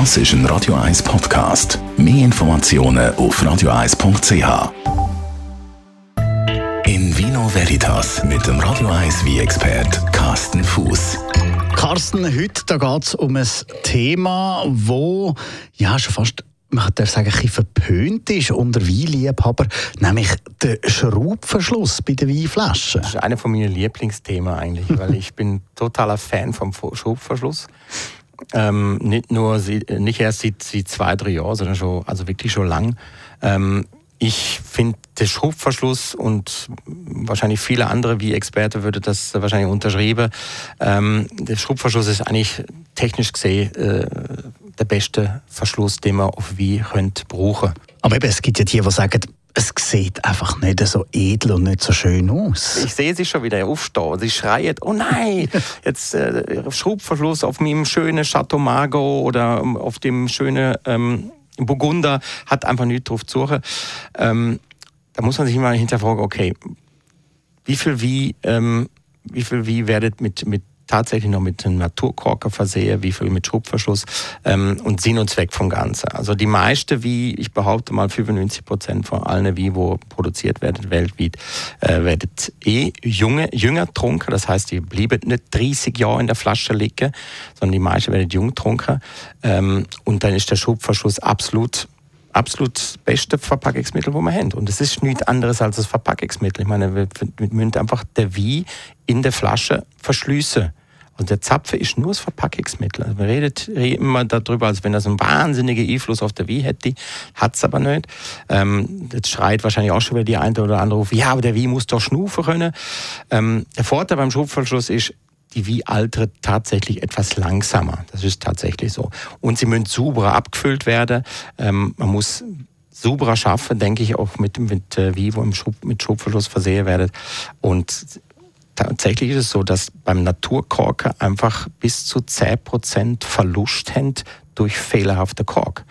Das ist ein Radio 1 Podcast. Mehr Informationen auf radio1.ch. In Vino Veritas mit dem Radio 1 wie expert Carsten Fuß. Carsten, heute geht es um ein Thema, wo ja schon fast man darf sagen, ein bisschen verpönt ist unter Weinliebhaber, nämlich der Schraubverschluss bei den Weinflaschen. Das ist einer von meinen Lieblingsthemen eigentlich, weil ich bin totaler Fan vom Schraubverschluss. Ähm, nicht nur nicht erst seit, seit zwei, drei Jahren, sondern schon, also wirklich schon lang. Ähm, ich finde der Schraubverschluss und wahrscheinlich viele andere wie Experte würde das wahrscheinlich unterschreiben. Ähm, der Schraubverschluss ist eigentlich technisch gesehen äh, der beste Verschluss, den man auf wie könnt brauchen. Aber eben, es gibt ja die, die sagen, es sieht einfach nicht so edel und nicht so schön aus. Ich sehe sie schon wieder aufstehen. Sie schreien, oh nein, jetzt äh, Schraubverschluss auf meinem schönen Chateau Margaux oder auf dem schönen ähm, Burgunder hat einfach nichts drauf zu suchen. Ähm, da muss man sich immer hinterfragen, okay, wie viel wie, ähm, wie viel wie werdet mit, mit tatsächlich noch mit einem Naturkorker versehe, wie viel mit Schubverschluss ähm, und Sinn und Zweck vom Ganzen. Also die meiste, wie ich behaupte mal 95 Prozent von allen wie wo produziert werden weltweit, äh, werden eh junge, jünger trunken. Das heißt, die blieben nicht 30 Jahre in der Flasche liegen, sondern die meisten werden jung trunken. Ähm, und dann ist der Schubverschluss absolut absolut beste Verpackungsmittel, wo wir haben. Und es ist nichts anderes als das Verpackungsmittel. Ich meine, wir, wir müssen einfach der Wie in der Flasche verschließen. Und der Zapfe ist nur das Verpackungsmittel. Also man redet immer darüber, als wenn das einen wahnsinnigen Einfluss auf der Wie hätte. Hat es aber nicht. Ähm, jetzt schreit wahrscheinlich auch schon wieder die eine oder andere auf, ja, aber der Wie muss doch schnufen können. Ähm, der Vorteil beim Schubverschluss ist, die Wie altert tatsächlich etwas langsamer. Das ist tatsächlich so. Und sie müssen sauberer abgefüllt werden. Ähm, man muss sauberer schaffen, denke ich, auch mit, mit äh, Wie, im Schub, mit Schubverschluss versehen werden. Und tatsächlich ist es so, dass beim Naturkorker einfach bis zu 10% Verlust haben durch fehlerhafte Kork.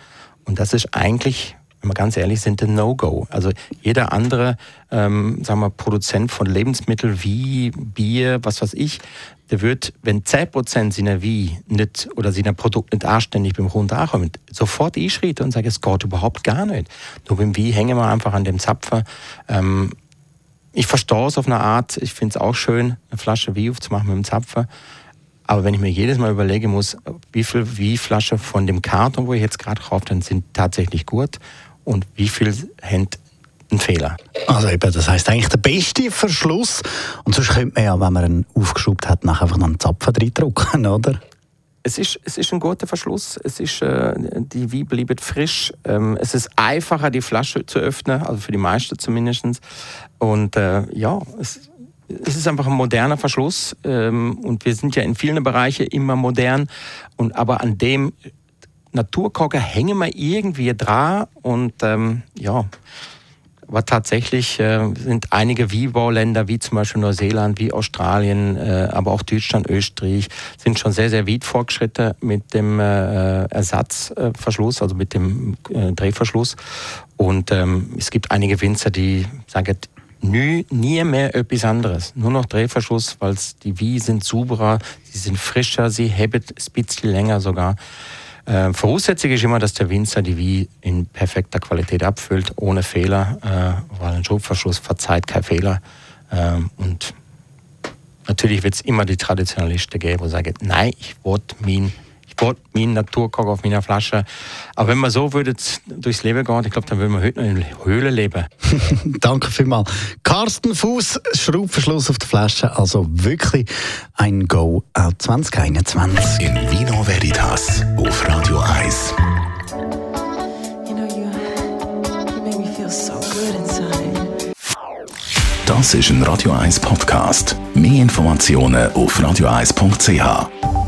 Und das ist eigentlich wenn wir ganz ehrlich sind, ein No-Go. Also jeder andere ähm, sagen wir, Produzent von Lebensmitteln wie Bier, was weiß ich, der wird, wenn 10% seiner wie nicht oder seiner Produkt nicht anständig beim Kunden ankommen, sofort einschreiten und sagen, es geht überhaupt gar nicht. Nur beim Wie hängen wir einfach an dem Zapfer. Ähm, ich verstehe es auf eine Art, ich finde es auch schön, eine Flasche Wie aufzumachen mit dem Zapfer. Aber wenn ich mir jedes Mal überlegen muss, wie viel Wie-Flasche von dem Karton, wo ich jetzt gerade gekauft habe, sind tatsächlich gut und wie viel haben einen Fehler. Also eben, das heisst eigentlich der beste Verschluss. Und sonst könnte man ja, wenn man ihn aufgeschraubt hat, nachher einfach noch einen Zapfen reindrücken, oder? Es ist, es ist ein guter Verschluss. Es ist, äh, die Wie bleibt frisch. Ähm, es ist einfacher, die Flasche zu öffnen, also für die meisten zumindest. Und äh, ja, es, es ist einfach ein moderner Verschluss. Ähm, und wir sind ja in vielen Bereichen immer modern. Und, aber an dem Naturkocher hängen wir irgendwie dran. Und ähm, ja, aber tatsächlich äh, sind einige Wie-Bauländer, wie zum Beispiel Neuseeland, wie Australien, äh, aber auch Deutschland, Österreich, sind schon sehr, sehr weit fortgeschritten mit dem äh, Ersatzverschluss, also mit dem äh, Drehverschluss. Und ähm, es gibt einige Winzer, die sagen, nie, nie mehr etwas anderes. Nur noch Drehverschluss, weil die Wie sind sauberer, sie sind frischer, sie haben ein bisschen länger sogar. Äh, Voraussetzung ist immer, dass der Winzer die Wie in perfekter Qualität abfüllt, ohne Fehler, äh, weil ein Schubverschluss verzeiht keinen Fehler. Äh, und natürlich wird es immer die Traditionalisten geben, die sagen, nein, ich wollte meinen Sport, mein Naturkoch auf meiner Flasche. Aber wenn man so würde durchs Leben gehen, ich glaube, dann würden wir heute noch in der Höhle leben. Danke vielmals. Carsten Fuß, Schraubverschluss auf der Flasche, also wirklich ein Go 2021. In Vino Veritas auf Radio 1. Das ist ein Radio 1 Podcast. Mehr Informationen auf radio1.ch.